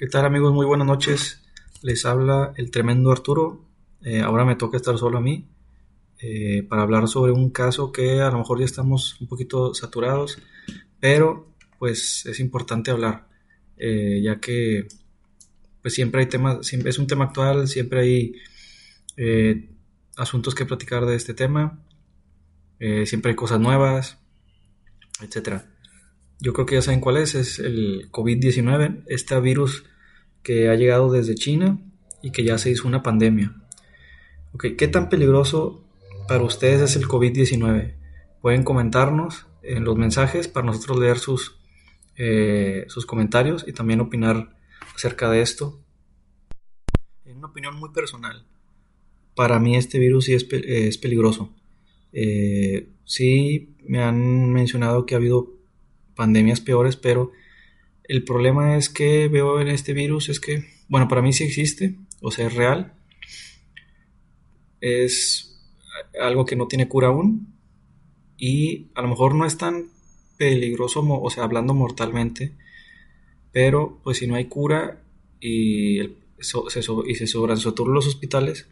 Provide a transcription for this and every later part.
¿Qué tal amigos? Muy buenas noches. Les habla el tremendo Arturo. Eh, ahora me toca estar solo a mí eh, para hablar sobre un caso que a lo mejor ya estamos un poquito saturados, pero pues es importante hablar, eh, ya que pues siempre hay temas, siempre es un tema actual, siempre hay asuntos que platicar de este tema, siempre hay cosas nuevas, etcétera. Yo creo que ya saben cuál es, es el COVID-19, este virus que ha llegado desde China y que ya se hizo una pandemia. Okay, ¿Qué tan peligroso para ustedes es el COVID-19? Pueden comentarnos en los mensajes para nosotros leer sus, eh, sus comentarios y también opinar acerca de esto. En una opinión muy personal, para mí este virus sí es, es peligroso. Eh, sí me han mencionado que ha habido pandemias peores, pero el problema es que veo en este virus es que, bueno, para mí sí existe, o sea, es real. Es algo que no tiene cura aún y a lo mejor no es tan peligroso, o sea, hablando mortalmente, pero pues si no hay cura y, se, y se sobresaturan los hospitales,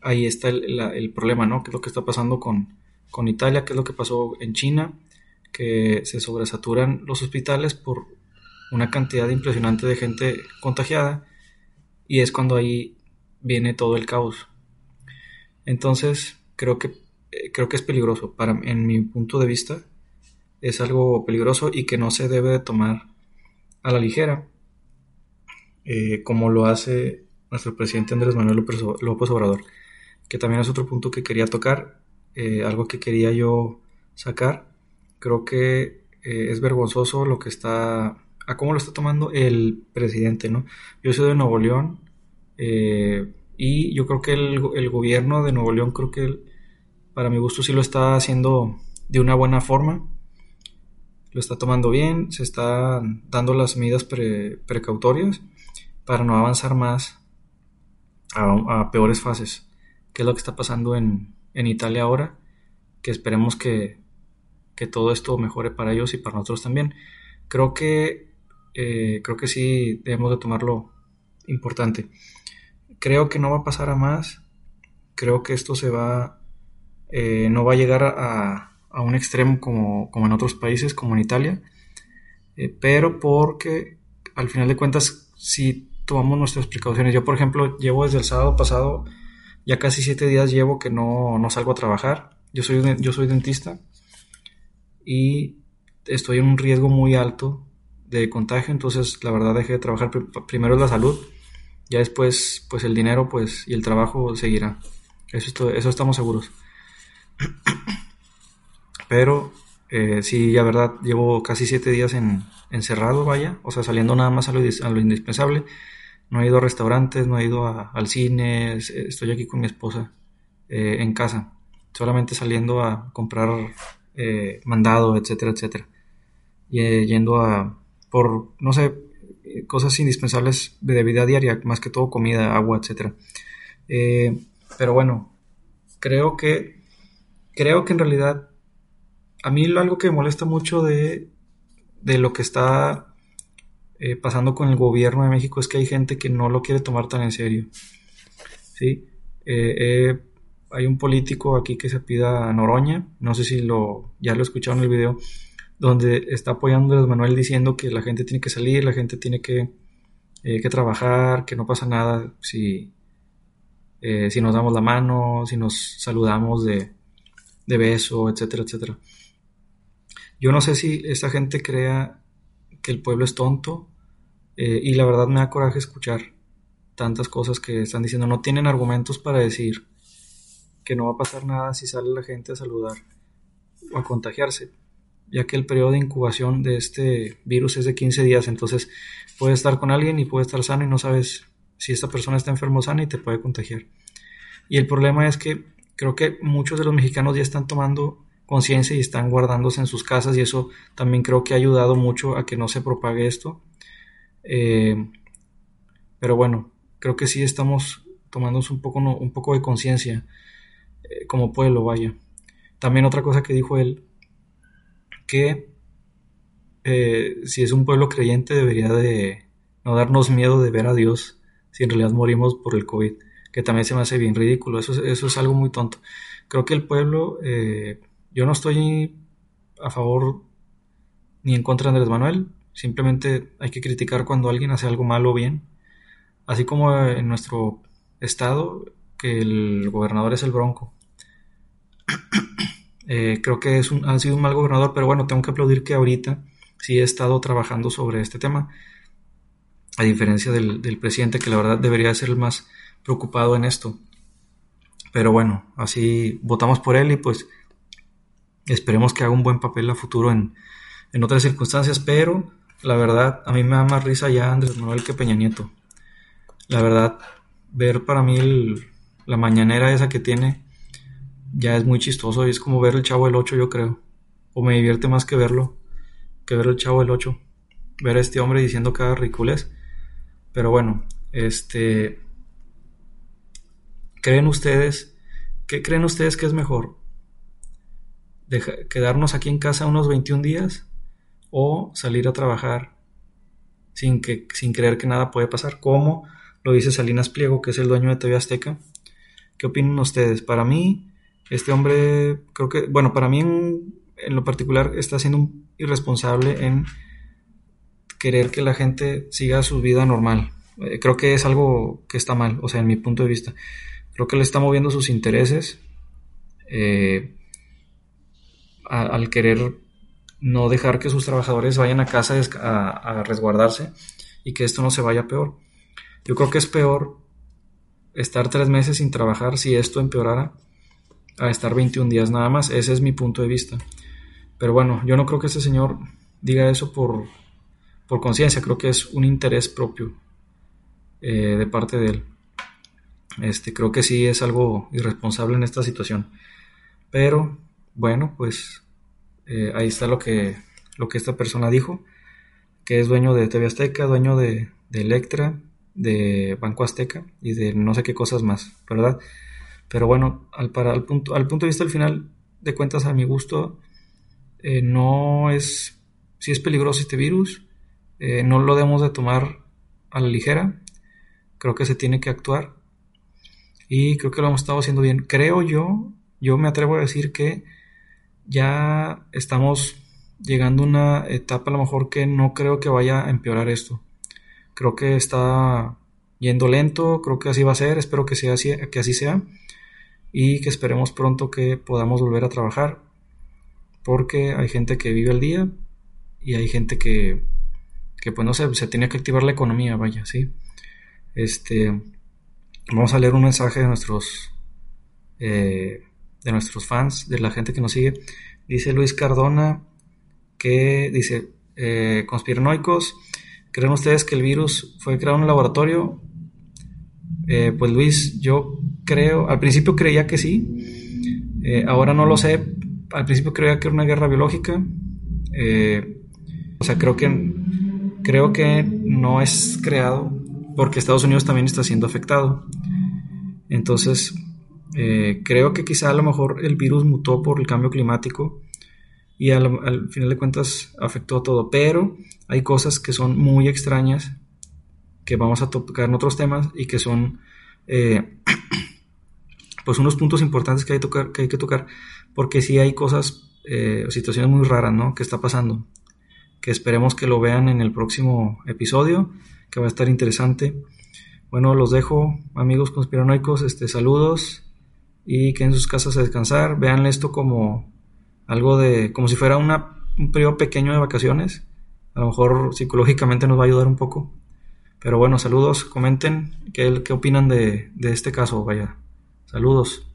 ahí está el, problema, ¿no? ¿Qué es lo que está pasando con, con Italia? ¿Qué es lo que pasó en China? Que se sobresaturan los hospitales por una cantidad impresionante de gente contagiada y es cuando ahí viene todo el caos. Entonces, creo que eh, creo que es peligroso para en mi punto de vista es algo peligroso y que no se debe de tomar a la ligera eh, como lo hace nuestro presidente Andrés Manuel López Obrador que también es otro punto que quería tocar eh, algo que quería yo sacar creo que eh, es vergonzoso lo que está, a cómo lo está tomando el presidente, ¿no? Yo soy de Nuevo León eh, y yo creo que el, gobierno de Nuevo León, creo que para mi gusto sí lo está haciendo de una buena forma, lo está tomando bien, se están dando las medidas precautorias para no avanzar más a, peores fases, que es lo que está pasando en, en Italia ahora, que esperemos que que todo esto mejore para ellos y para nosotros también. Creo que, eh, creo que sí debemos de tomarlo importante. Creo que no va a pasar a más. Creo que esto se va, eh, no va a llegar a, un extremo como, en otros países, como en Italia. Eh, pero porque al final de cuentas, si tomamos nuestras precauciones, yo por ejemplo llevo desde el sábado pasado, ya casi siete días llevo que no, no salgo a trabajar. Yo soy, yo soy dentista y estoy en un riesgo muy alto de contagio, entonces la verdad dejé de trabajar. Primero la salud, ya después pues el dinero pues y el trabajo seguirá. Eso, eso estamos seguros. Pero eh, sí, ya verdad, llevo casi siete días en, encerrado, vaya, o sea, saliendo nada más a lo, indispensable. No he ido a restaurantes, no he ido al cine, estoy aquí con mi esposa eh, en casa, solamente saliendo a comprar eh, mandado, etcétera, etcétera. Y, eh, yendo a, por, no sé, cosas indispensables de vida diaria, más que todo comida, agua, etcétera. Eh, pero bueno, creo que, creo que en realidad, a mí algo que me molesta mucho de, de lo que está pasando con el gobierno de México es que hay gente que no lo quiere tomar tan en serio. ¿sí? Hay un político aquí que se pida Noroña, no sé si lo ya lo escucharon en el video, donde está apoyando a Manuel diciendo que la gente tiene que salir, la gente tiene que, eh, que trabajar, que no pasa nada si, eh, si nos damos la mano, si nos saludamos de, de beso, etcétera, etcétera. Yo no sé si esta gente crea que el pueblo es tonto eh, y la verdad me da coraje escuchar tantas cosas que están diciendo. No tienen argumentos para decir que no va a pasar nada si sale la gente a saludar o a contagiarse. ya que el periodo de incubación de este virus es de 15 días, entonces puede estar con alguien y puede estar sano y no sabes si esta persona está enfermo o sana y te puede contagiar. Y el problema es que creo que muchos de los mexicanos ya están tomando conciencia y están guardándose en sus casas y eso también creo que ha ayudado mucho a que no se propague esto. Eh, pero bueno, creo que sí estamos tomándonos un poco, un poco de conciencia eh, como pueblo, vaya. También otra cosa que dijo él, que eh, si es un pueblo creyente debería de no darnos miedo de ver a Dios si en realidad morimos por el COVID, que también se me hace bien ridículo, eso, eso es algo muy tonto. Creo que el pueblo, eh, yo no estoy a favor ni en contra de Andrés Manuel, simplemente hay que criticar cuando alguien hace algo malo o bien, así como en nuestro estado, que el gobernador es el Bronco. Eh, creo que es un, ha sido un mal gobernador, pero bueno, tengo que aplaudir que ahorita sí he estado trabajando sobre este tema, a diferencia del, presidente, que la verdad debería ser el más preocupado en esto. Pero bueno, así votamos por él y pues esperemos que haga un buen papel a futuro en, en otras circunstancias, pero la verdad a mí me da más risa ya Andrés Manuel que Peña Nieto. La verdad, ver para mí la mañanera esa que tiene ya es muy chistoso y es como ver el Chavo del 8, yo creo. O me divierte más que verlo, que ver el Chavo del 8. Ver a este hombre diciendo cada ridiculez. Pero bueno, este. ¿Creen ustedes? ¿Qué creen ustedes que es mejor? ¿Quedarnos aquí en casa unos 21 días? ¿O salir a trabajar sin, que, sin creer que nada puede pasar? Como lo dice Salinas Pliego, que es el dueño de TV Azteca. ¿Qué opinan ustedes? Para mí, este hombre, creo que, bueno, para mí en, lo particular está siendo un irresponsable en querer que la gente siga su vida normal. Eh, creo que es algo que está mal, o sea, en mi punto de vista. Creo que le está moviendo sus intereses eh, al querer no dejar que sus trabajadores vayan a casa a, a, resguardarse y que esto no se vaya peor. Yo creo que es peor estar tres meses sin trabajar si esto empeorara a estar 21 días nada más. Ese es mi punto de vista. Pero bueno, yo no creo que este señor diga eso por, por conciencia, creo que es un interés propio eh, de parte de él. Este, creo que sí es algo irresponsable en esta situación. Pero bueno, pues eh, ahí está lo que, lo que esta persona dijo, que es dueño de TV Azteca, dueño de, de Electra, de Banco Azteca y de no sé qué cosas más, ¿verdad? Pero bueno, al, para, al, punto, al punto de vista al final de cuentas, a mi gusto, eh, no es, si es peligroso este virus, eh, no lo debemos de tomar a la ligera, creo que se tiene que actuar y creo que lo hemos estado haciendo bien. Creo yo, yo me atrevo a decir que ya estamos llegando a una etapa a lo mejor que no creo que vaya a empeorar esto. Creo que está yendo lento, creo que así va a ser, espero que, sea que así sea y que esperemos pronto que podamos volver a trabajar porque hay gente que vive al día y hay gente que, que pues no sé, se tiene que activar la economía, vaya, ¿sí? Este, vamos a leer un mensaje de nuestros, eh, de nuestros fans, de la gente que nos sigue. Dice Luis Cardona que dice, eh, conspiranoicos, ¿creen ustedes que el virus fue creado en un laboratorio? Eh, pues Luis, yo creo, al principio creía que sí, eh, ahora no lo sé, al principio creía que era una guerra biológica, eh, o sea, creo que, creo que no es creado porque Estados Unidos también está siendo afectado. Entonces, creo que quizá a lo mejor el virus mutó por el cambio climático y al, al, final de cuentas afectó a todo, pero hay cosas que son muy extrañas que vamos a tocar en otros temas y que son eh, pues unos puntos importantes que hay, tocar, que hay que tocar porque sí hay cosas eh, situaciones muy raras ¿no? que está pasando que esperemos que lo vean en el próximo episodio que va a estar interesante bueno los dejo amigos conspiranoicos este saludos y que en sus casas a descansar vean esto como algo de como si fuera una, un periodo pequeño de vacaciones a lo mejor psicológicamente nos va a ayudar un poco pero bueno, saludos, comenten qué, qué opinan de, de este caso, vaya. Saludos.